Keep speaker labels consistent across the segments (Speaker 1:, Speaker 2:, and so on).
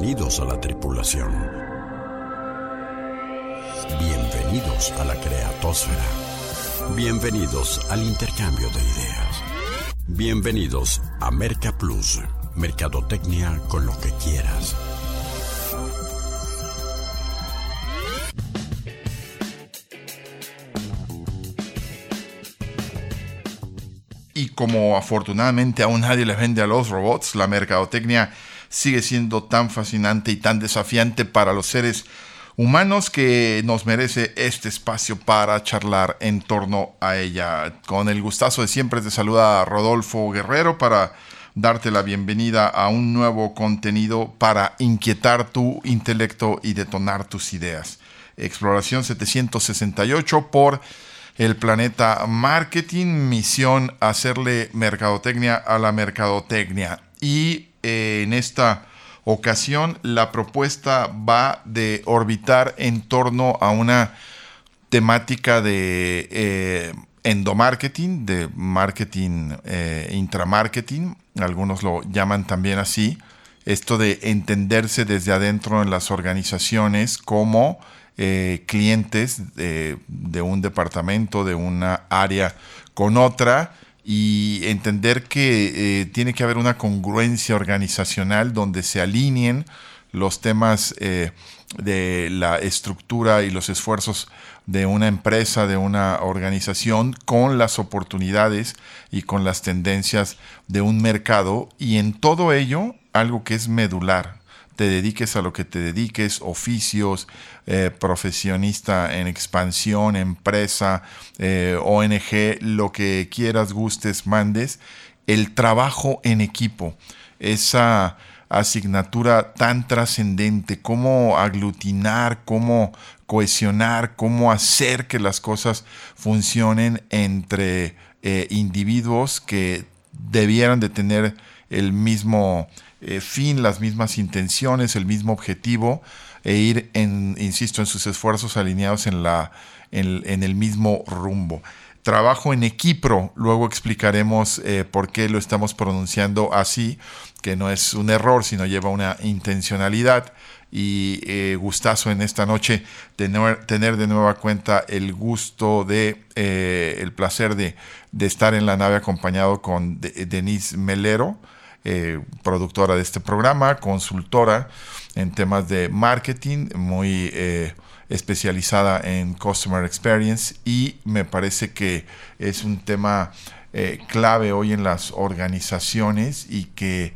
Speaker 1: Bienvenidos a la tripulación. Bienvenidos a la creatosfera. Bienvenidos al intercambio de ideas. Bienvenidos a Merca Plus, Mercadotecnia con lo que quieras.
Speaker 2: Y como afortunadamente aún nadie le vende a los robots, la mercadotecnia sigue siendo tan fascinante y tan desafiante para los seres humanos que nos merece este espacio para charlar en torno a ella. Con el gustazo de siempre te saluda Rodolfo Guerrero para darte la bienvenida a un nuevo contenido para inquietar tu intelecto y detonar tus ideas. Exploración 768 por el planeta Marketing, misión hacerle mercadotecnia a la mercadotecnia. Y eh, en esta ocasión la propuesta va de orbitar en torno a una temática de eh, endomarketing, de marketing eh, intramarketing, algunos lo llaman también así, esto de entenderse desde adentro en las organizaciones como clientes de, de un departamento, de una área con otra, y entender que eh, tiene que haber una congruencia organizacional donde se alineen los temas eh, de la estructura y los esfuerzos de una empresa, de una organización, con las oportunidades y con las tendencias de un mercado. Y en todo ello algo que es medular, te dediques a lo que te dediques, oficios, eh, profesionista en expansión, empresa, eh, ONG, lo que quieras, gustes, mandes, el trabajo en equipo, esa asignatura tan trascendente, cómo aglutinar, cómo cohesionar, cómo hacer que las cosas funcionen entre eh, individuos que debieran de tener el mismo eh, fin, las mismas intenciones, el mismo objetivo e ir, en, insisto, en sus esfuerzos alineados en, la, en, el mismo rumbo. Trabajo en equipo, luego explicaremos eh, por qué lo estamos pronunciando así, que no es un error, sino lleva una intencionalidad y eh, gustazo en esta noche tener, tener, de nueva cuenta el gusto de, el placer de, de, estar en la nave acompañado con Denise Melero, eh, productora de este programa, consultora en temas de marketing, muy eh, especializada en Customer Experience y me parece que es un tema eh, clave hoy en las organizaciones y que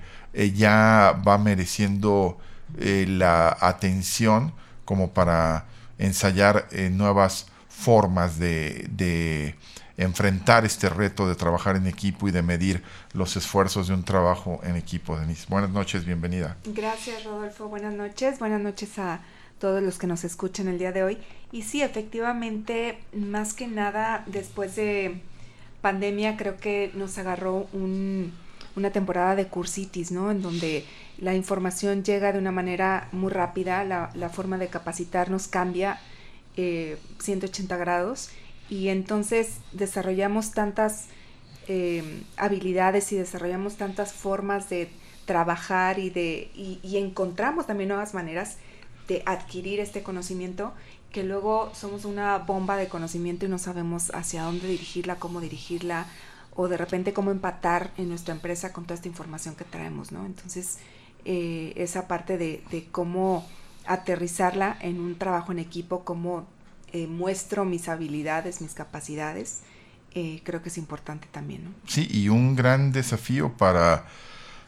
Speaker 2: ya va mereciendo la atención como para ensayar nuevas formas de enfrentar este reto de trabajar en equipo y de medir los esfuerzos de un trabajo en equipo, Denise. Buenas noches, bienvenida.
Speaker 3: Gracias, Rodolfo. Buenas noches. Buenas noches a todos los que nos escuchan el día de hoy. Y sí, efectivamente, más que nada, después de pandemia, creo que nos agarró una temporada de cursitis, ¿no? En donde la información llega de una manera muy rápida, la, forma de capacitarnos cambia 180 eh, grados y entonces desarrollamos tantas eh, habilidades y desarrollamos tantas formas de trabajar y de y, encontramos también nuevas maneras de adquirir este conocimiento que luego somos una bomba de conocimiento y no sabemos hacia dónde dirigirla, cómo dirigirla o de repente cómo empatar en nuestra empresa con toda esta información que traemos, ¿no? Entonces, eh, esa parte de, de, cómo aterrizarla en un trabajo en equipo, cómo eh, muestro mis habilidades, mis capacidades, eh, creo que es importante también.
Speaker 2: Sí, y un gran desafío para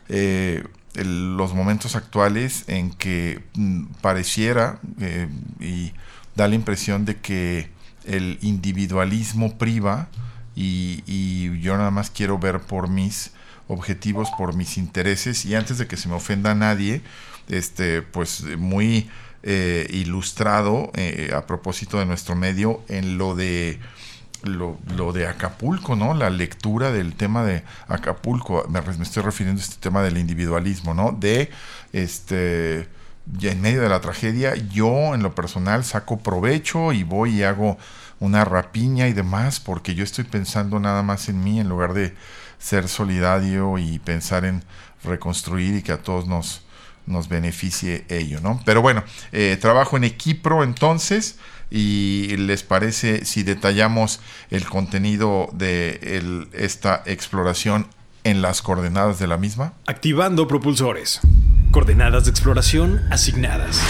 Speaker 2: eh, los momentos actuales en que mm, pareciera y da la impresión de que el individualismo priva y, y yo nada más quiero ver por mis objetivos, por mis intereses y antes de que se me ofenda a nadie, este, pues muy eh, ilustrado eh, a propósito de nuestro medio en lo de lo, de Acapulco, ¿no? La lectura del tema de Acapulco, me, estoy refiriendo a este tema del individualismo, ¿no? De este en medio de la tragedia, yo en lo personal saco provecho y voy y hago una rapiña y demás, porque yo estoy pensando nada más en mí en lugar de ser solidario y pensar en reconstruir y que a todos nos nos beneficie ello, ¿no? Pero bueno, eh, trabajo en equipo entonces y les parece si detallamos el contenido de esta exploración en las coordenadas de la misma.
Speaker 4: Activando propulsores. Coordenadas de exploración asignadas.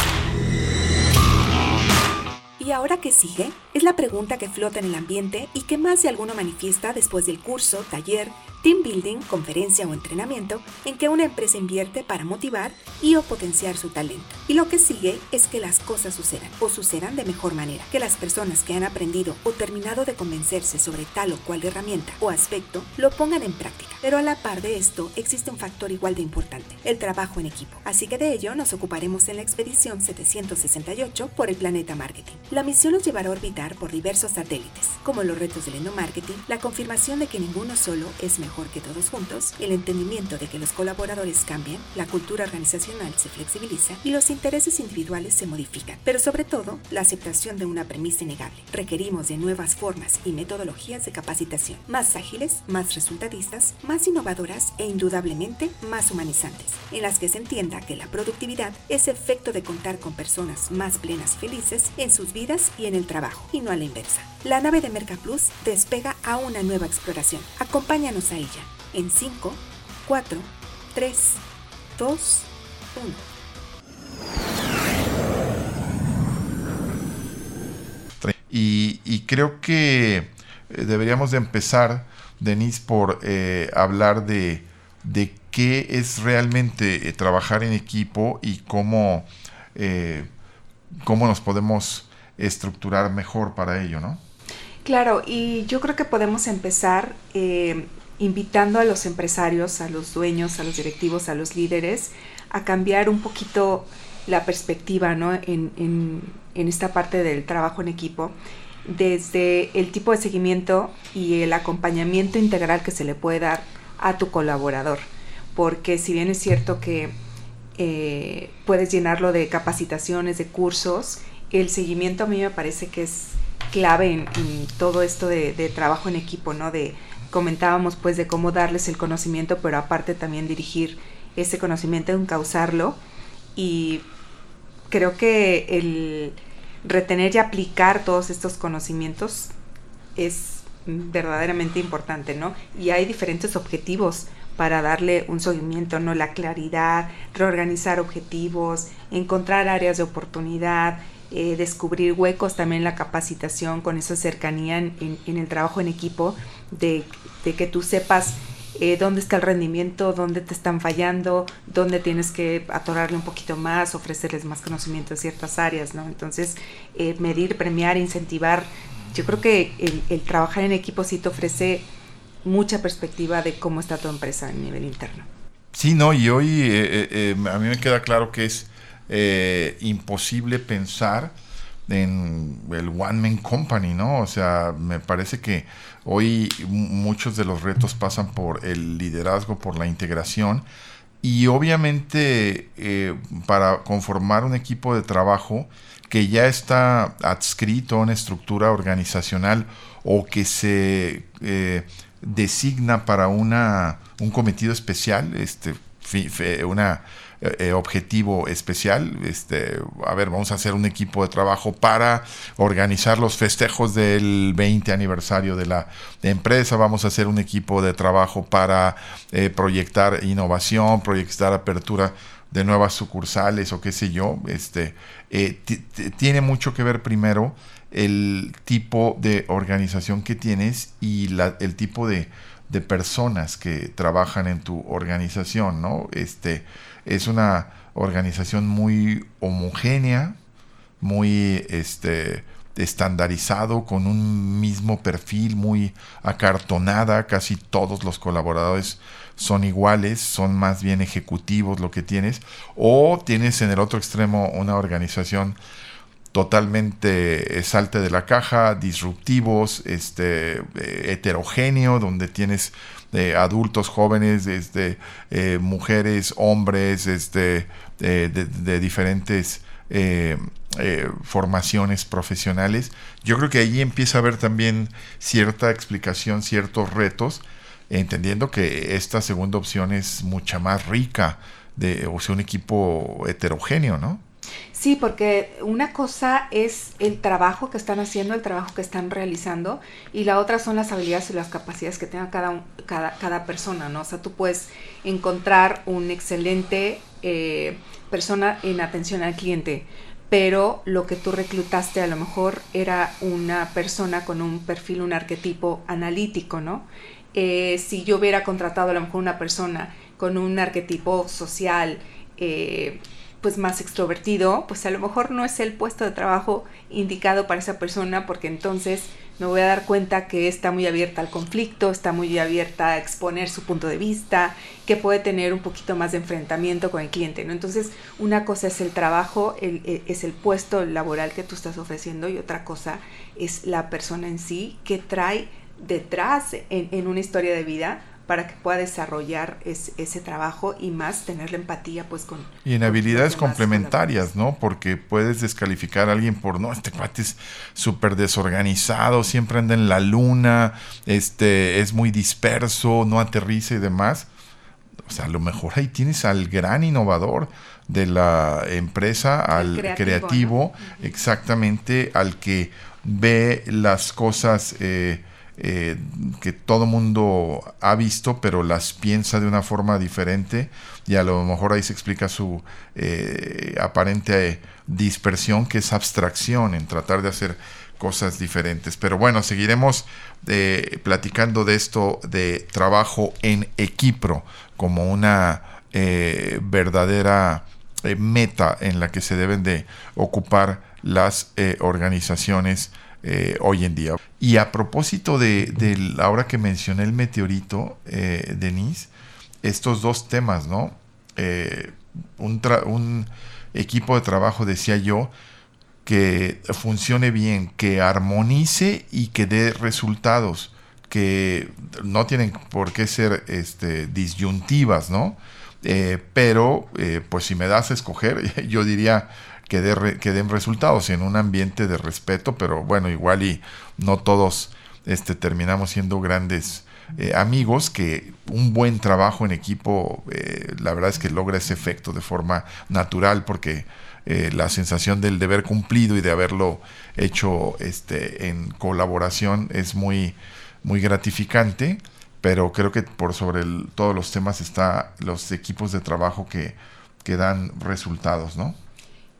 Speaker 5: ¿Y ahora qué sigue? Es la pregunta que flota en el ambiente y que más de alguno manifiesta después del curso, taller, team building, conferencia o entrenamiento en que una empresa invierte para motivar y o potenciar su talento. Y lo que sigue es que las cosas sucedan o sucedan de mejor manera, que las personas que han aprendido o terminado de convencerse sobre tal o cual herramienta o aspecto lo pongan en práctica. Pero a la par de esto existe un factor igual de importante, el trabajo en equipo. Así que de ello nos ocuparemos en la expedición 768 por el planeta marketing. La misión nos llevará a orbitar por diversos satélites, como los retos del endomarketing, la confirmación de que ninguno solo es mejor que todos juntos, el entendimiento de que los colaboradores cambian, la cultura organizacional se flexibiliza y los intereses individuales se modifican, pero sobre todo la aceptación de una premisa innegable. Requerimos de nuevas formas y metodologías de capacitación, más ágiles, más resultadistas, más innovadoras e indudablemente más humanizantes, en las que se entienda que la productividad es efecto de contar con personas más plenas felices en sus vidas y en el trabajo, y no a la inversa. La nave de Mercaplus despega a una nueva exploración. Acompáñanos a ella en 5, 4, 3, 2,
Speaker 2: 1. Y, creo que eh, deberíamos de empezar, Denise, por eh, hablar de, de, qué es realmente eh, trabajar en equipo y cómo, cómo nos podemos estructurar mejor para ello, ¿no?
Speaker 3: Claro, y yo creo que podemos empezar eh, invitando a los empresarios, a los dueños, a los directivos, a los líderes, a cambiar un poquito la perspectiva ¿no? en, en, en esta parte del trabajo en equipo, desde el tipo de seguimiento y el acompañamiento integral que se le puede dar a tu colaborador. Porque si bien es cierto que eh, puedes llenarlo de capacitaciones, de cursos, el seguimiento a mí me parece que es clave en, todo esto de, trabajo en equipo, ¿no? De comentábamos pues de cómo darles el conocimiento, pero aparte también dirigir ese conocimiento, encauzarlo y creo que el retener y aplicar todos estos conocimientos es verdaderamente importante, ¿no? Y hay diferentes objetivos para darle un seguimiento, ¿no? La claridad, reorganizar objetivos, encontrar áreas de oportunidad, eh, descubrir huecos, también la capacitación con esa cercanía en, el trabajo en equipo, de, que tú sepas eh, dónde está el rendimiento, dónde te están fallando, dónde tienes que atorarle un poquito más, ofrecerles más conocimiento en ciertas áreas, ¿no? Entonces, eh, medir, premiar, incentivar. Yo creo que el, trabajar en equipo sí te ofrece mucha perspectiva de cómo está tu empresa a nivel interno.
Speaker 2: Sí, no, y hoy a mí me queda claro que es eh, imposible pensar en el One Man Company, ¿no? O sea, me parece que hoy muchos de los retos pasan por el liderazgo, por la integración y obviamente eh, para conformar un equipo de trabajo que ya está adscrito a una estructura organizacional o que se eh, designa para una, un cometido especial, este, una eh, objetivo especial. Este, a ver, vamos a hacer un equipo de trabajo para organizar los festejos del 20 aniversario de la empresa. Vamos a hacer un equipo de trabajo para eh, proyectar innovación, proyectar apertura de nuevas sucursales o qué sé yo. Este, eh, tiene mucho que ver primero el tipo de organización que tienes y la, el tipo de, de personas que trabajan en tu organización, ¿no? Este, es una organización muy homogénea, muy este, estandarizado, con un mismo perfil, muy acartonada, casi todos los colaboradores son iguales, son más bien ejecutivos lo que tienes, o tienes en el otro extremo una organización totalmente salte de la caja, disruptivos, este, eh, heterogéneo, donde tienes de adultos jóvenes, este, eh, mujeres, hombres, este, de, de, diferentes eh, eh, formaciones profesionales. Yo creo que ahí empieza a haber también cierta explicación, ciertos retos, entendiendo que esta segunda opción es mucha más rica de, o sea, un equipo heterogéneo, ¿no?
Speaker 3: Sí, porque una cosa es el trabajo que están haciendo, el trabajo que están realizando, y la otra son las habilidades y las capacidades que tenga cada, cada, cada persona, ¿no? O sea, tú puedes encontrar un excelente eh, persona en atención al cliente, pero lo que tú reclutaste a lo mejor era una persona con un perfil, un arquetipo analítico, ¿no? Eh, si yo hubiera contratado a lo mejor una persona con un arquetipo social, eh, pues más extrovertido, pues a lo mejor no es el puesto de trabajo indicado para esa persona porque entonces me voy a dar cuenta que está muy abierta al conflicto, está muy abierta a exponer su punto de vista, que puede tener un poquito más de enfrentamiento con el cliente, ¿no? Entonces, una cosa es el trabajo, e, es el puesto laboral que tú estás ofreciendo y otra cosa es la persona en sí que trae detrás en una historia de vida para que pueda desarrollar ese trabajo y más tener la empatía pues con...
Speaker 2: Y en habilidades complementarias, ¿no? Porque puedes descalificar a alguien por, no, este cuate es súper desorganizado, siempre anda en la luna, este, es muy disperso, no aterriza y demás. O sea, a lo mejor ahí tienes al gran innovador de la empresa, al creativo, exactamente, al que ve las cosas... Eh, eh, que todo mundo ha visto, pero las piensa de una forma diferente y a lo mejor ahí se explica su eh, aparente dispersión, que es abstracción en tratar de hacer cosas diferentes. Pero bueno, seguiremos eh, platicando de esto de trabajo en equipo como una verdadera meta en la que se deben de ocupar las organizaciones eh, hoy en día. Y a propósito de, la hora que mencioné el meteorito, eh, Denise, estos dos temas, ¿no? Eh, un, un equipo de trabajo, decía yo, que funcione bien, que armonice y que dé resultados, que no tienen por qué ser este, disyuntivas, ¿no? pero, pues si me das a escoger, yo diría que, den resultados en un ambiente de respeto, pero bueno, igual y no todos este, terminamos siendo grandes eh, amigos, que un buen trabajo en equipo, eh, la verdad es que logra ese efecto de forma natural, porque eh, la sensación del deber cumplido y de haberlo hecho este, en colaboración es muy, muy gratificante, pero creo que por sobre todos los temas está los equipos de trabajo que, que dan resultados, ¿no?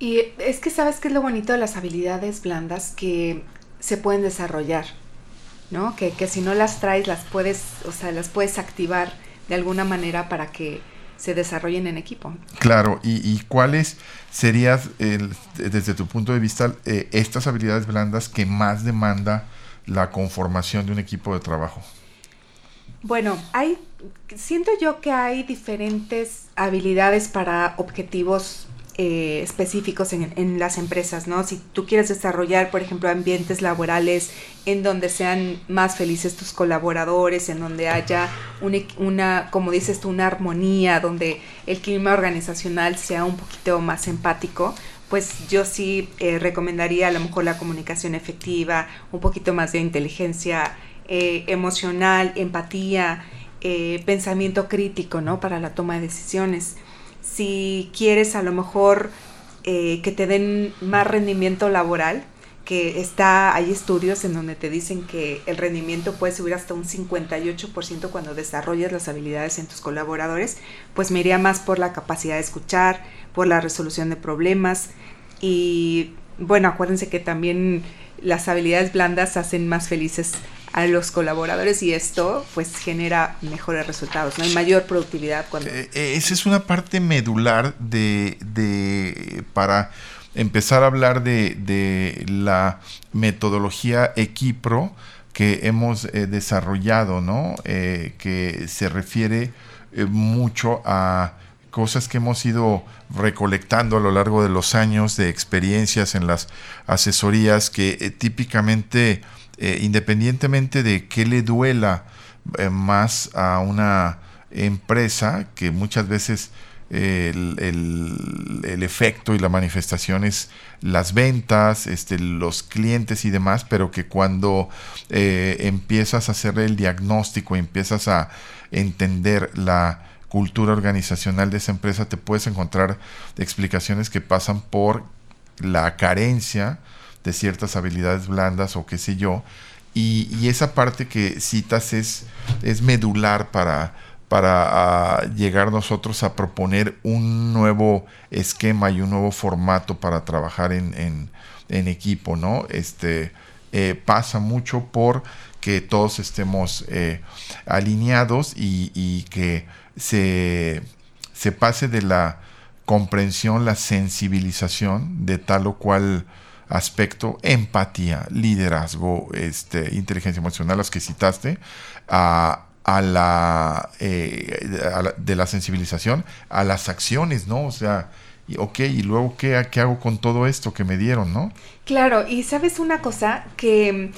Speaker 3: Y es que sabes que es lo bonito de las habilidades blandas que se pueden desarrollar, ¿no? Que, si no las traes, las puedes, o sea, las puedes activar de alguna manera para que se desarrollen en equipo.
Speaker 2: Claro, ¿y, cuáles serían, desde tu punto de vista, eh, estas habilidades blandas que más demanda la conformación de un equipo de trabajo?
Speaker 3: Bueno, hay, siento yo que hay diferentes habilidades para objetivos eh, específicos en, las empresas, ¿no? Si tú quieres desarrollar, por ejemplo, ambientes laborales en donde sean más felices tus colaboradores, en donde haya una, como dices tú, una armonía, donde el clima organizacional sea un poquito más empático, pues yo sí eh, recomendaría a lo mejor la comunicación efectiva, un poquito más de inteligencia eh, emocional, empatía, pensamiento crítico, ¿no? Para la toma de decisiones si quieres a lo mejor eh, que te den más rendimiento laboral, que está, hay estudios en donde te dicen que el rendimiento puede subir hasta un 58% cuando desarrollas las habilidades en tus colaboradores, pues me iría más por la capacidad de escuchar, por la resolución de problemas. Y bueno, acuérdense que también las habilidades blandas hacen más felices a los colaboradores y esto pues genera mejores resultados, ¿no? hay mayor productividad cuando...
Speaker 2: Eh, eh, esa es una parte medular de, de para empezar a hablar de, de la metodología Equipro que hemos eh, desarrollado, ¿no? que se refiere mucho a cosas que hemos ido recolectando a lo largo de los años de experiencias en las asesorías que típicamente eh, independientemente de qué le duela eh, más a una empresa, que muchas veces eh, el, efecto y la manifestación es las ventas, este, los clientes y demás, pero que cuando empiezas a hacer el diagnóstico, empiezas a entender la cultura organizacional de esa empresa, te puedes encontrar explicaciones que pasan por la carencia de ciertas habilidades blandas o qué sé yo. Y, esa parte que citas es, es medular para, para ah, llegar nosotros a proponer un nuevo esquema y un nuevo formato para trabajar en, en, equipo, ¿no? Este eh, pasa mucho por que todos estemos eh, alineados y, y que se, se pase de la comprensión, la sensibilización de tal o cual aspecto, empatía, liderazgo, este, inteligencia emocional, las que citaste, a, a, la, eh, de la sensibilización a las acciones, ¿no? O sea, ok, y luego ¿qué, qué hago con todo esto que me dieron, ¿no?
Speaker 3: Claro, y sabes una cosa que mm,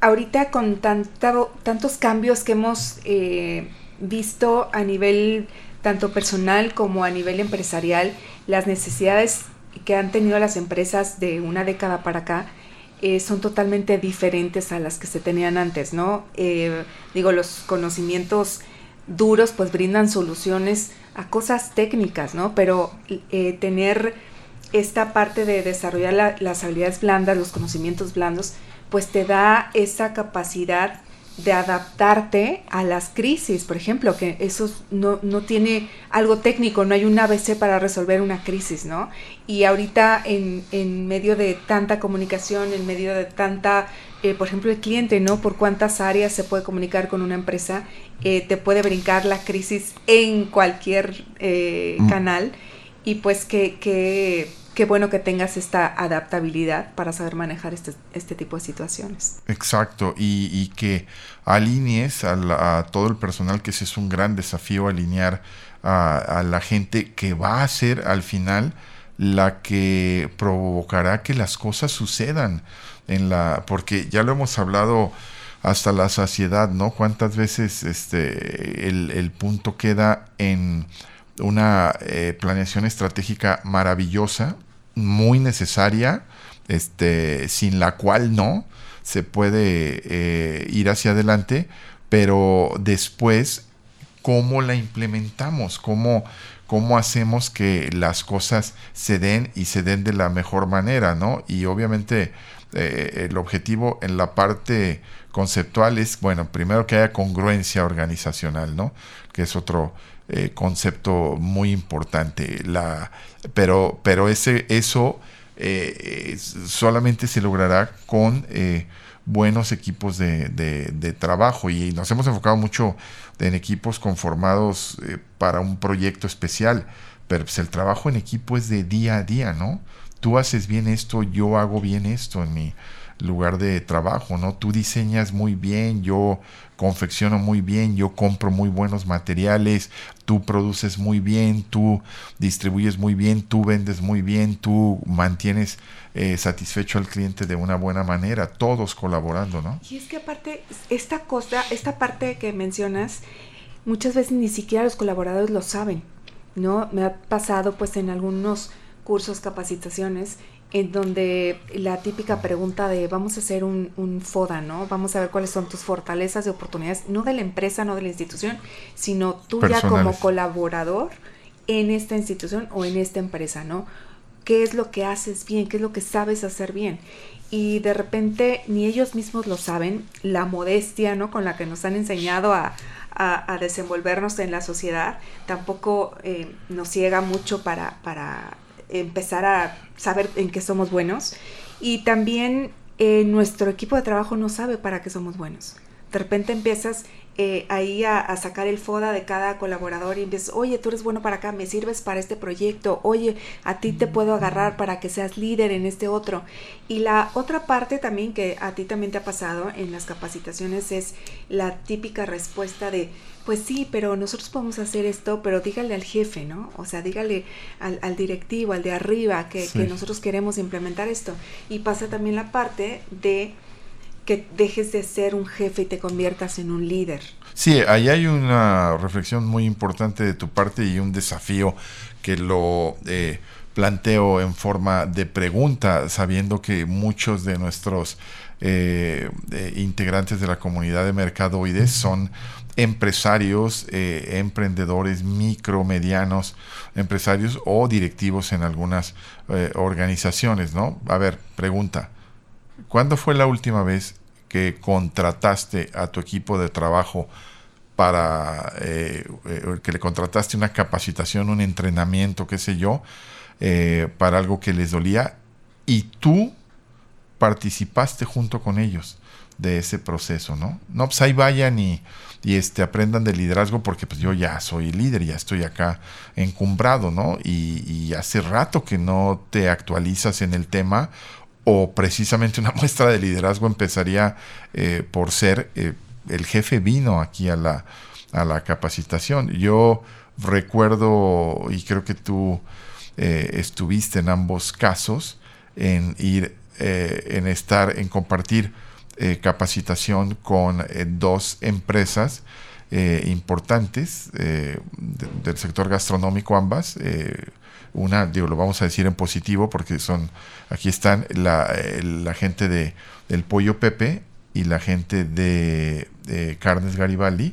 Speaker 3: ahorita con tantos cambios que hemos eh, visto a nivel tanto personal como a nivel empresarial, las necesidades que han tenido las empresas de una década para acá eh, son totalmente diferentes a las que se tenían antes, ¿no? Eh, digo, los conocimientos duros pues brindan soluciones a cosas técnicas, ¿no? Pero eh, tener esta parte de desarrollar las habilidades blandas, los conocimientos blandos, pues te da esa capacidad de adaptarte a las crisis, por ejemplo, que eso no, no, tiene algo técnico, no hay un ABC para resolver una crisis, ¿no? Y ahorita en, en medio de tanta comunicación, en medio de tanta, eh, por ejemplo, el cliente, ¿no? Por cuántas áreas se puede comunicar con una empresa, eh, te puede brincar la crisis en cualquier eh, mm. canal y pues que, que qué bueno que tengas esta adaptabilidad para saber manejar este, este tipo de situaciones.
Speaker 2: Exacto, y, que alinees a, todo el personal, que ese es un gran desafío, alinear a, la gente que va a ser al final la que provocará que las cosas sucedan en la porque ya lo hemos hablado hasta la saciedad, ¿no? Cuántas veces este el, el punto queda en una eh, planeación estratégica maravillosa, muy necesaria, este, sin la cual no se puede eh, ir hacia adelante, pero después, ¿cómo la implementamos? ¿Cómo, ¿Cómo hacemos que las cosas se den y se den de la mejor manera? ¿no? Y obviamente eh, el objetivo en la parte conceptual es, bueno, primero que haya congruencia organizacional, ¿no? Que es otro eh, concepto muy importante. La, pero, pero ese, eso eh, solamente se logrará con buenos equipos de, de, trabajo y nos hemos enfocado mucho en equipos conformados para un proyecto especial, pero pues, el trabajo en equipo es de día a día, ¿no? Tú haces bien esto, yo hago bien esto en mi lugar de trabajo, ¿no? Tú diseñas muy bien, yo confecciono muy bien, yo compro muy buenos materiales, tú produces muy bien, tú distribuyes muy bien, tú vendes muy bien, tú mantienes eh, satisfecho al cliente de una buena manera, todos colaborando, ¿no?
Speaker 3: Y es que aparte, esta cosa, esta parte que mencionas, muchas veces ni siquiera los colaboradores lo saben, ¿no? Me ha pasado pues en algunos cursos, capacitaciones, en donde la típica pregunta de vamos a hacer un, un, FODA, ¿no? Vamos a ver cuáles son tus fortalezas y oportunidades, no de la empresa, no de la institución, sino tú ya como colaborador en esta institución o en esta empresa, ¿no? ¿Qué es lo que haces bien? ¿Qué es lo que sabes hacer bien? Y de repente ni ellos mismos lo saben, la modestia, ¿no? Con la que nos han enseñado a, a, desenvolvernos en la sociedad, tampoco eh, nos ciega mucho para, para empezar a saber en qué somos buenos. Y también eh, nuestro equipo de trabajo no sabe para qué somos buenos. De repente empiezas eh, ahí a, sacar el FODA de cada colaborador y empiezas, oye, tú eres bueno para acá, me sirves para este proyecto, oye, a ti te puedo agarrar para que seas líder en este otro. Y la otra parte también que a ti también te ha pasado en las capacitaciones es la típica respuesta de, pues sí, pero nosotros podemos hacer esto, pero dígale al jefe, ¿no? O sea, dígale al, directivo, al de arriba, que, nosotros queremos implementar esto. Y pasa también la parte de que dejes de ser un jefe y te conviertas en un líder.
Speaker 2: Sí, ahí hay una reflexión muy importante de tu parte y un desafío que lo eh, planteo en forma de pregunta, sabiendo que muchos de nuestros eh, integrantes de la comunidad de mercadoides son empresarios, emprendedores micro, medianos, empresarios o directivos en algunas organizaciones, ¿no? A ver, pregunta, ¿cuándo fue la última vez que contrataste a tu equipo de trabajo para eh, eh, que le contrataste una capacitación, un entrenamiento, qué sé yo, eh, para algo que les dolía y tú participaste junto con ellos de ese proceso, ¿no? No, pues ahí vayan y, y este, aprendan de liderazgo porque pues yo ya soy líder, ya estoy acá encumbrado, ¿no? Y, hace rato que no te actualizas en el tema o precisamente una muestra de liderazgo empezaría por ser el jefe vino aquí a la, a la capacitación. Yo recuerdo, y creo que tú eh, estuviste en ambos casos, en ir, eh, en estar, en compartir eh, capacitación con dos empresas importantes del sector gastronómico ambas. una, digo, lo vamos a decir en positivo porque son, aquí están la, la gente de, del Pollo Pepe y la gente de Carnes Garibaldi,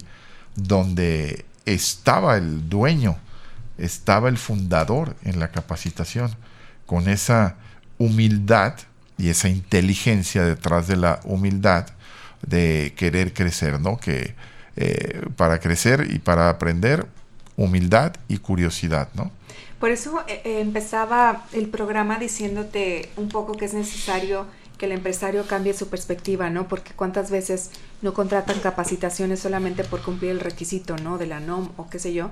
Speaker 2: donde estaba el dueño, estaba el fundador en la capacitación, con esa humildad y esa inteligencia detrás de la humildad de querer crecer, ¿no? Que eh, para crecer y para aprender, humildad y curiosidad, ¿no?
Speaker 3: Por eso eh, eh, empezaba el programa diciéndote un poco que es necesario que el empresario cambie su perspectiva, ¿no? Porque cuántas veces no contratan capacitaciones solamente por cumplir el requisito, ¿no? De la NOM o qué sé yo,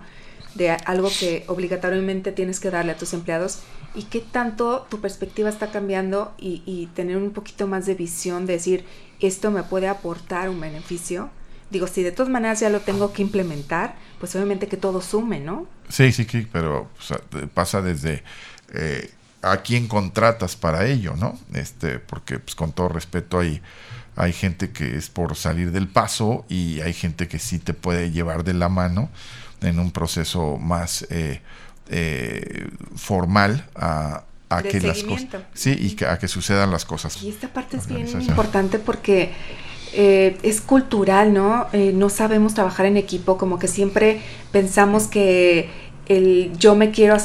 Speaker 3: de algo que obligatoriamente tienes que darle a tus empleados y qué tanto tu perspectiva está cambiando y, y tener un poquito más de visión, de decir, esto me puede aportar un beneficio. Digo, si de todas maneras ya lo tengo que implementar, pues obviamente que todo sume, ¿no?
Speaker 2: Sí, sí, sí, pero pasa desde... Eh, a quién contratas para ello, ¿no? Este, porque pues, con todo respeto hay, hay gente que es por salir del paso y hay gente que sí te puede llevar de la mano en un proceso más eh, eh, formal a, que las cosas sí y que, a que sucedan las cosas.
Speaker 3: Y esta parte es bien importante porque eh, es cultural, ¿no? no sabemos trabajar en equipo, como que siempre pensamos que el yo me quiero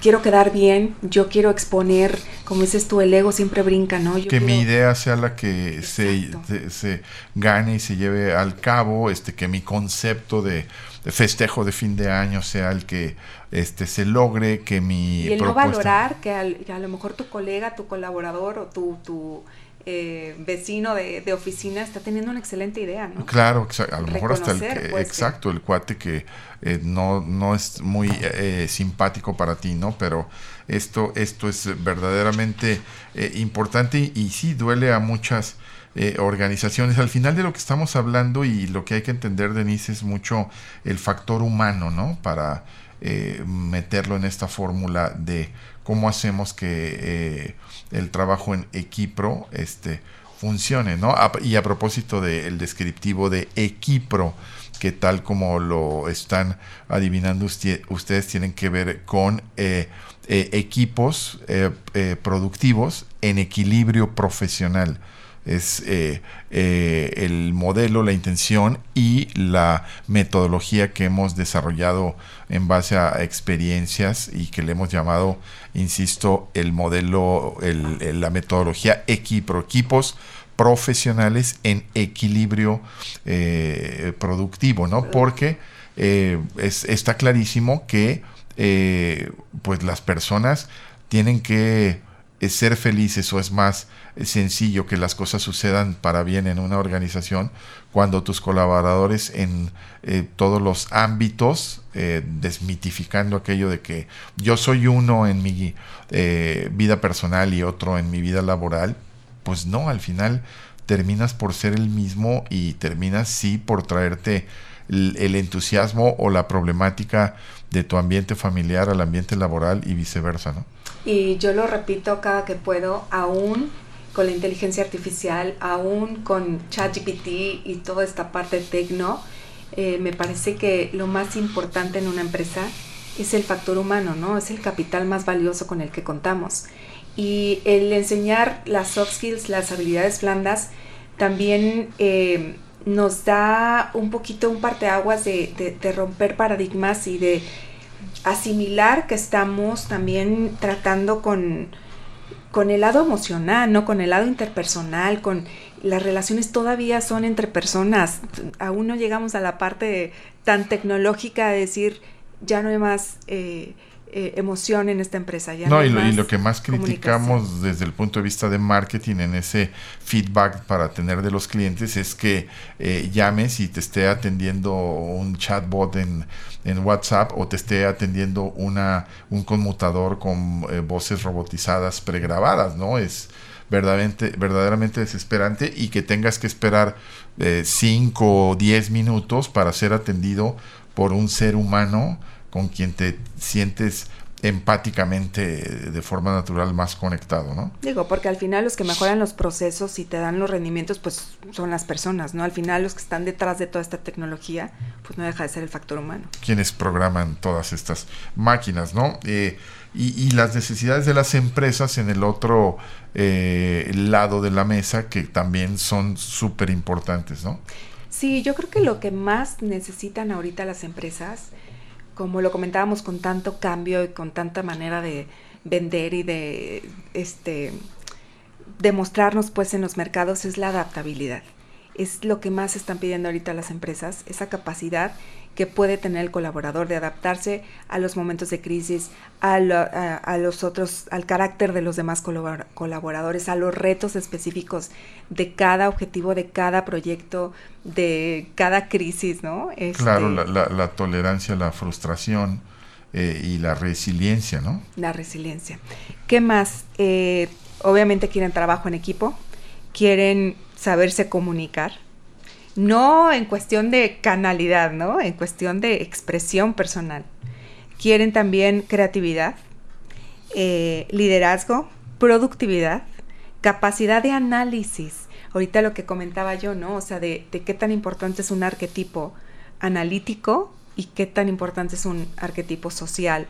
Speaker 3: quiero quedar bien, yo quiero exponer, como dices tú, el ego siempre brinca, ¿no?
Speaker 2: que mi idea sea la que se, se, gane y se lleve al cabo, este que mi concepto de, festejo de fin de año sea el que este se logre, que mi
Speaker 3: y el no valorar que, a lo mejor tu colega, tu colaborador o tu, tu eh, vecino de, oficina está teniendo una excelente idea, ¿no?
Speaker 2: Claro, a lo mejor hasta el pues, exacto, el cuate que eh, no, no es muy eh, simpático para ti, ¿no? Pero esto, esto es verdaderamente importante y, sí duele a muchas organizaciones. Al final de lo que estamos hablando y lo que hay que entender, Denise, es mucho el factor humano, ¿no? Para meterlo en esta fórmula de cómo hacemos que el trabajo en Equipro este, funcione, ¿no? y a propósito del descriptivo de Equipro, que tal como lo están adivinando ustedes, tienen que ver con eh, eh, equipos eh, productivos en equilibrio profesional es eh, eh, el modelo, la intención y la metodología que hemos desarrollado en base a experiencias y que le hemos llamado, insisto, el modelo, la metodología equipo, equipos profesionales en equilibrio eh, productivo, ¿no? Porque está clarísimo que pues las personas tienen que ser felices o es más sencillo que las cosas sucedan para bien en una organización cuando tus colaboradores en eh, todos los ámbitos, eh, desmitificando aquello de que yo soy uno en mi eh, vida personal y otro en mi vida laboral, pues no, al final terminas por ser el mismo y terminas sí por traerte el entusiasmo o la problemática de tu ambiente familiar al ambiente laboral y viceversa, ¿no?
Speaker 3: Y yo lo repito cada que puedo, aún con la inteligencia artificial, aún con ChatGPT y toda esta parte tecno, eh, me parece que lo más importante en una empresa es el factor humano, ¿no? Es el capital más valioso con el que contamos. Y el enseñar las soft skills, las habilidades blandas, también eh, nos da un poquito un parteaguas de, de, romper paradigmas y de asimilar que estamos también tratando con, con el lado emocional, ¿no? Con el lado interpersonal, con las relaciones todavía son entre personas. Aún no llegamos a la parte tan tecnológica de decir, ya no hay más eh, eh, emoción en esta empresa. Ya
Speaker 2: no, y, lo, que más criticamos desde el punto de vista de marketing en ese feedback para tener de los clientes es que eh, llames y te esté atendiendo un chatbot en, en WhatsApp o te esté atendiendo una, un conmutador con voces robotizadas pregrabadas, ¿no? Es verdaderamente, verdaderamente desesperante y que tengas que esperar 5 o 10 minutos para ser atendido por un ser humano con quien te sientes empáticamente de forma natural más conectado, ¿no?
Speaker 3: Digo, porque al final los que mejoran los procesos y te dan los rendimientos, pues son las personas, ¿no? Al final los que están detrás de toda esta tecnología, pues no deja de ser el factor humano.
Speaker 2: Quienes programan todas estas máquinas, ¿no? Eh, y, las necesidades de las empresas en el otro eh, lado de la mesa, que también son súper importantes, ¿no?
Speaker 3: Sí, yo creo que lo que más necesitan ahorita las empresas como lo comentábamos, con tanto cambio y con tanta manera de vender y de este demostrarnos pues en los mercados es la adaptabilidad. Es lo que más están pidiendo ahorita las empresas, esa capacidad que puede tener el colaborador de adaptarse a los momentos de crisis, a, los otros, al carácter de los demás colaboradores, a los retos específicos de cada objetivo, de cada proyecto, de cada crisis, ¿no?
Speaker 2: claro, este la, la, tolerancia, la frustración eh, y la resiliencia, ¿no?
Speaker 3: La resiliencia. ¿Qué más? Eh, obviamente quieren trabajo en equipo, quieren saberse comunicar, no en cuestión de canalidad, ¿no? En cuestión de expresión personal. Quieren también creatividad, eh, liderazgo, productividad, capacidad de análisis. Ahorita lo que comentaba yo, ¿no? O sea, de, qué tan importante es un arquetipo analítico y qué tan importante es un arquetipo social,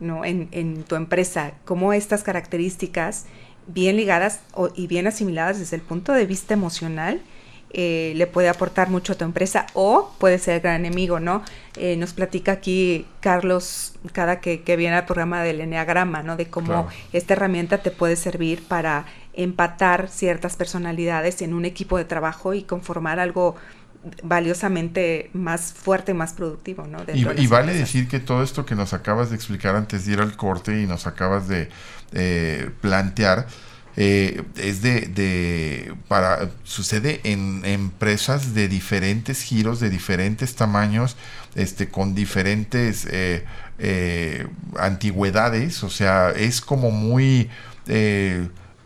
Speaker 3: ¿no? En, en tu empresa, cómo estas características bien ligadas y bien asimiladas desde el punto de vista emocional eh, le puede aportar mucho a tu empresa o puede ser gran enemigo, ¿no? Eh, nos platica aquí Carlos cada que, viene al programa del Enneagrama, ¿no? De cómo esta herramienta te puede servir para empatar ciertas personalidades en un equipo de trabajo y conformar algo valiosamente más fuerte, más productivo, ¿no?
Speaker 2: Y, vale decir que todo esto que nos acabas de explicar antes de ir al corte y nos acabas de eh, plantear, eh, es de, para sucede en empresas de diferentes giros de diferentes tamaños este con diferentes eh, eh, antigüedades. O sea es como muy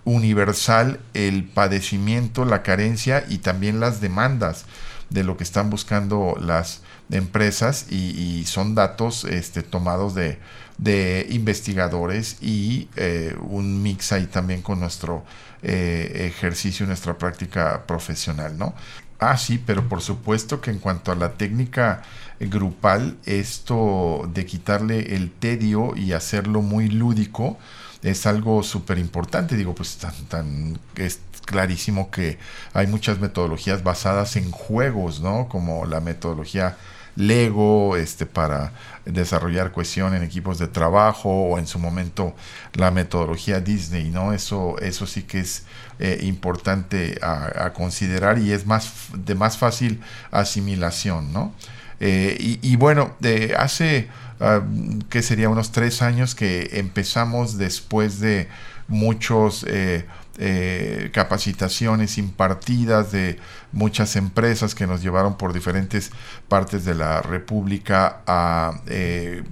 Speaker 2: universal el padecimiento la carencia y también las demandas de lo que están buscando las empresas y, son datos este, tomados de, de investigadores y eh, un mix ahí también con nuestro eh, ejercicio, nuestra práctica profesional, ¿no? Ah, sí, pero por supuesto que en cuanto a la técnica grupal, esto de quitarle el tedio y hacerlo muy lúdico es algo súper importante. Digo, pues tan, tan, es clarísimo que hay muchas metodologías basadas en juegos, ¿no? Como la metodología Lego, este, para desarrollar cohesión en equipos de trabajo o en su momento la metodología Disney, ¿no? Eso, eso sí que es eh, importante a, considerar y es más de más fácil asimilación, ¿no? Eh, y, bueno, hace uh, que sería unos tres años que empezamos después de muchos eh, eh, capacitaciones impartidas de muchas empresas que nos llevaron por diferentes partes de la República a eh,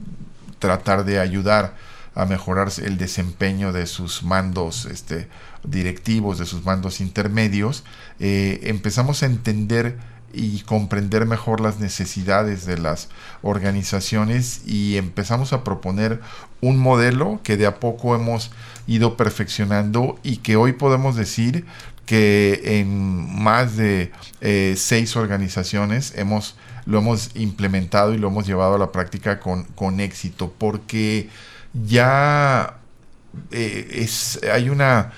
Speaker 2: tratar de ayudar a mejorar el desempeño de sus mandos este, directivos, de sus mandos intermedios, eh, empezamos a entender y comprender mejor las necesidades de las organizaciones y empezamos a proponer un modelo que de a poco hemos ido perfeccionando y que hoy podemos decir que en más de eh, seis organizaciones hemos, lo hemos implementado y lo hemos llevado a la práctica con, con éxito, porque ya eh, es, hay una,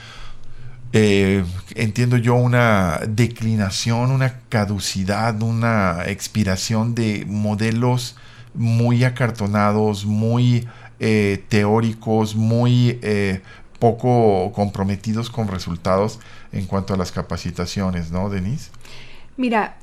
Speaker 2: eh, entiendo yo, una declinación, una caducidad, una expiración de modelos muy acartonados, muy eh, teóricos, muy poco comprometidos con resultados en cuanto a las capacitaciones, ¿no, Denise?
Speaker 3: Mira,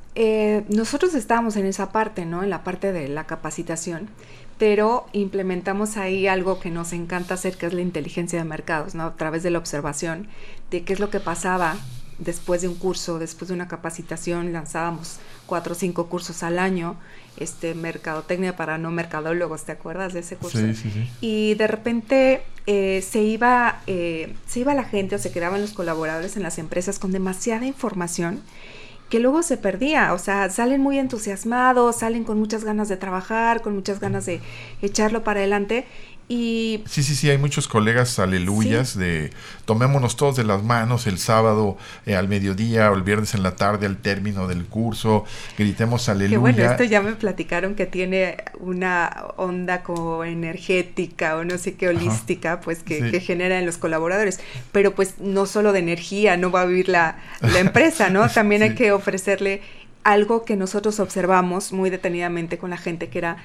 Speaker 3: nosotros estábamos en esa parte, ¿no? En la parte de la capacitación pero implementamos ahí algo que nos encanta hacer, que es la inteligencia de mercados, ¿no? A través de la observación de qué es lo que pasaba después de un curso, después de una capacitación, lanzábamos cuatro o cinco cursos al año, este, mercadotecnia para no mercadólogos, ¿te acuerdas de ese curso?
Speaker 2: Sí, sí, sí.
Speaker 3: Y de repente eh, se, iba, eh, se iba la gente o se quedaban los colaboradores en las empresas con demasiada información que luego se perdía, o sea, salen muy entusiasmados, salen con muchas ganas de trabajar, con muchas ganas de echarlo para adelante y
Speaker 2: sí, sí, sí, hay muchos colegas aleluyas de tomémonos todos de las manos el sábado eh, al mediodía o el viernes en la tarde al término del curso, gritemos aleluya. Que
Speaker 3: bueno, esto ya me platicaron que tiene una onda como energética o no sé qué holística, pues que, que, genera en los colaboradores. Pero pues no solo de energía, no va a vivir la, la empresa, ¿no? También hay que ofrecerle algo que nosotros observamos muy detenidamente con la gente, que era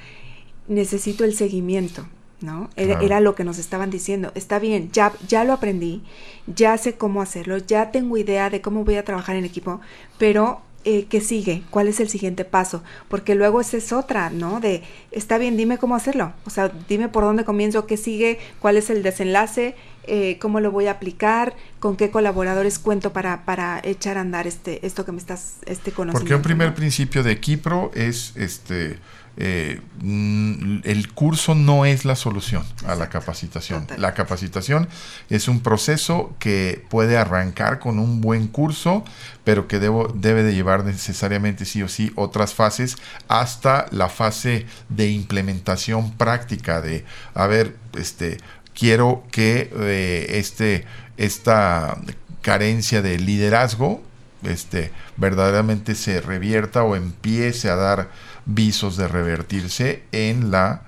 Speaker 3: necesito el seguimiento. ¿No? Era, lo que nos estaban diciendo. Está bien, ya, ya lo aprendí, ya sé cómo hacerlo, ya tengo idea de cómo voy a trabajar en equipo, pero eh, ¿qué sigue? ¿Cuál es el siguiente paso? Porque luego esa es otra, ¿no? De, está bien, dime cómo hacerlo. O sea, dime por dónde comienzo, qué sigue, cuál es el desenlace, eh, cómo lo voy a aplicar, con qué colaboradores cuento para, para echar a andar este, esto que me estás, este conocimiento.
Speaker 2: Porque un primer principio de Kipro es, este, eh, el curso no es la solución a la capacitación. La capacitación es un proceso que puede arrancar con un buen curso, pero que debe de llevar necesariamente sí o sí otras fases hasta la fase de implementación práctica de, a ver, este, quiero que eh, este, esta carencia de liderazgo este, verdaderamente se revierta o empiece a dar visos de revertirse en la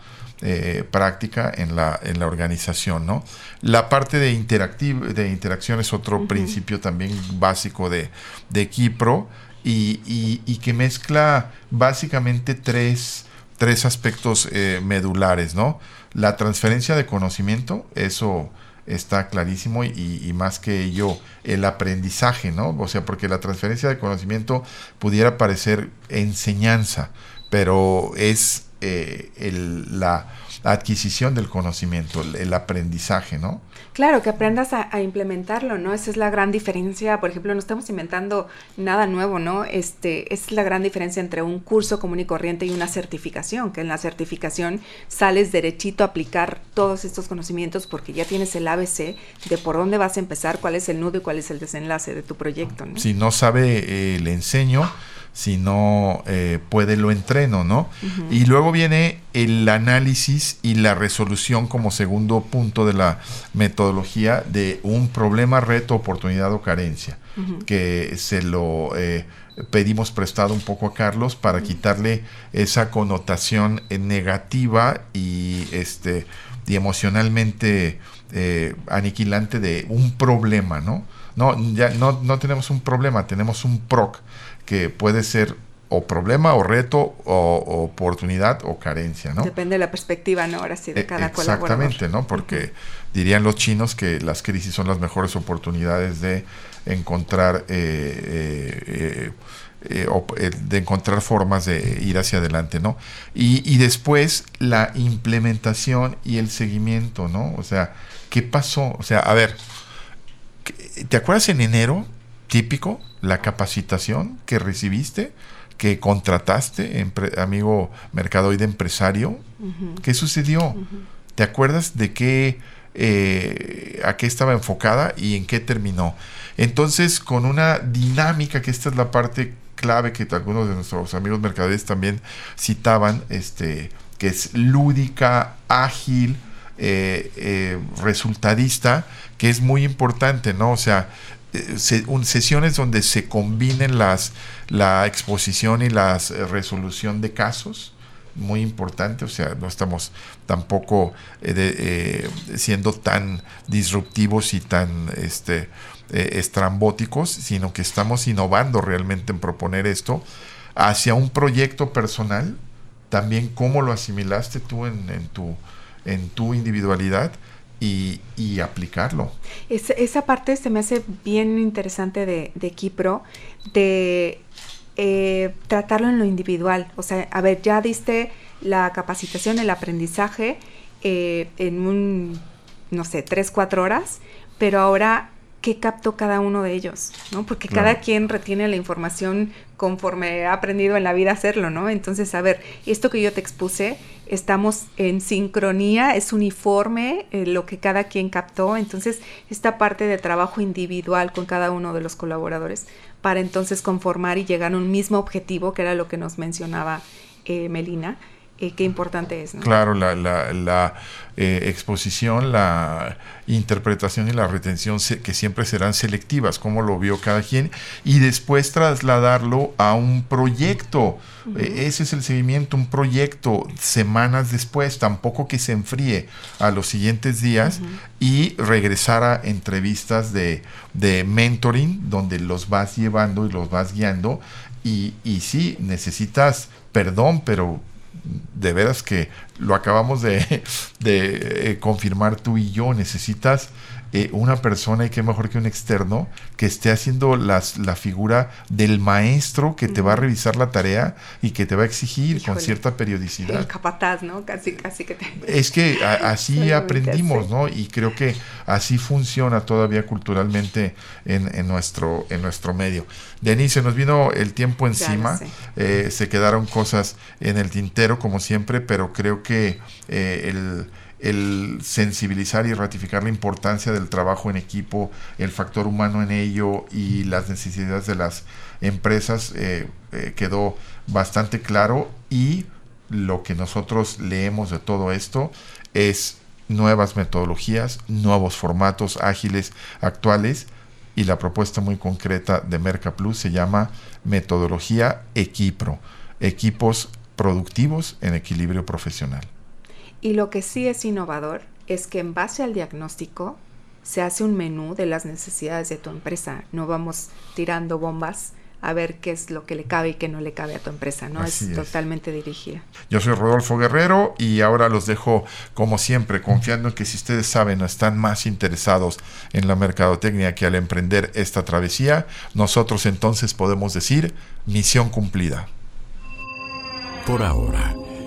Speaker 2: eh, práctica en la, en la organización. ¿no? La parte de, de interacción es otro principio también básico de, de Kipro y, y, que mezcla básicamente tres, tres aspectos eh, medulares. ¿no? La transferencia de conocimiento, eso está clarísimo y, y, más que ello el aprendizaje, ¿no? O sea, porque la transferencia de conocimiento pudiera parecer enseñanza, pero es eh, el, la adquisición del conocimiento, el, aprendizaje, ¿no?
Speaker 3: Claro, que aprendas a, implementarlo, ¿no? Esa es la gran diferencia. Por ejemplo, no estamos inventando nada nuevo, ¿no? Este, es la gran diferencia entre un curso común y corriente y una certificación, que en la certificación sales derechito a aplicar todos estos conocimientos porque ya tienes el ABC de por dónde vas a empezar, cuál es el nudo y cuál es el desenlace de tu proyecto, ¿no?
Speaker 2: Si no sabe, eh, le enseño si no eh, puede lo entreno, ¿no? Y luego viene el análisis y la resolución como segundo punto de la metodología de un problema, reto, oportunidad o carencia, que se lo eh, pedimos prestado un poco a Carlos para quitarle esa connotación negativa y este y emocionalmente eh, aniquilante de un problema, ¿no? No, ya no, no tenemos un problema, tenemos un PROC que puede ser o problema o reto o, oportunidad o carencia, ¿no?
Speaker 3: Depende de la perspectiva, ¿no? Ahora sí, de cada
Speaker 2: Exactamente, ¿no? Porque dirían los chinos que las crisis son las mejores oportunidades de encontrar eh, eh, eh, de encontrar formas de ir hacia adelante, ¿no? Y, y después la implementación y el seguimiento, ¿no? O sea, ¿qué pasó? O sea, a ver, ¿te acuerdas en enero típico, la capacitación que recibiste, que contrataste, amigo mercadoide empresario. ¿Qué sucedió? ¿Te acuerdas de qué, eh, a qué estaba enfocada y en qué terminó? Entonces, con una dinámica, que esta es la parte clave que algunos de nuestros amigos mercaderes también citaban, este, que es lúdica, ágil, eh, eh, resultadista, que es muy importante, ¿no? O sea, eh, sesiones donde se combinen las, la exposición y la resolución de casos, muy importante, o sea, no estamos tampoco eh, eh, siendo tan disruptivos y tan este, eh, estrambóticos, sino que estamos innovando realmente en proponer esto hacia un proyecto personal, también cómo lo asimilaste tú en, tu, en tu individualidad y, aplicarlo.
Speaker 3: esa parte se me hace bien interesante de, de Kipro, de eh, tratarlo en lo individual. O sea, a ver, ya diste la capacitación, el aprendizaje eh, en un, no sé, tres, cuatro horas, pero ahora qué captó cada uno de ellos, ¿no? Porque cada quien retiene la información conforme ha aprendido en la vida a hacerlo, ¿no? Entonces, a ver, esto que yo te expuse, estamos en sincronía, es uniforme eh, lo que cada quien captó, entonces esta parte de trabajo individual con cada uno de los colaboradores para entonces conformar y llegar a un mismo objetivo, que era lo que nos mencionaba eh, Melina, eh, qué importante es. ¿no?
Speaker 2: Claro, la, la, la eh, exposición, la interpretación y la retención que siempre serán selectivas, como lo vio cada quien, y después trasladarlo a un proyecto. Eh, ese es el seguimiento, un proyecto semanas después, tampoco que se enfríe a los siguientes días y regresar a entrevistas de, de mentoring, donde los vas llevando y los vas guiando. Y, y sí, necesitas perdón, pero de veras que lo acabamos de, eh, confirmar tú y yo, necesitas eh, una persona y qué mejor que un externo que esté haciendo las, la figura del maestro que te va a revisar la tarea y que te va a exigir con cierta periodicidad.
Speaker 3: El capataz, ¿no? Casi, casi que te...
Speaker 2: Es que así aprendimos, ¿no? Y creo que así funciona todavía culturalmente en, en, nuestro, en nuestro medio. Denise, se nos vino el tiempo encima, eh, se quedaron cosas en el tintero como siempre, pero creo que eh, el el sensibilizar y ratificar la importancia del trabajo en equipo, el factor humano en ello y las necesidades de las empresas eh, eh, quedó bastante claro y lo que nosotros leemos de todo esto es nuevas metodologías, nuevos formatos ágiles actuales y la propuesta muy concreta de Merca Plus se llama metodología Equipro, equipos productivos en equilibrio profesional.
Speaker 3: Y lo que sí es innovador es que en base al diagnóstico se hace un menú de las necesidades de tu empresa. No vamos tirando bombas a ver qué es lo que le cabe y qué no le cabe a tu empresa, ¿no? Es, totalmente dirigida.
Speaker 2: Yo soy Rodolfo Guerrero y ahora los dejo como siempre, confiando en que si ustedes saben o están más interesados en la mercadotecnia que al emprender esta travesía, nosotros entonces podemos decir misión cumplida.
Speaker 1: Por ahora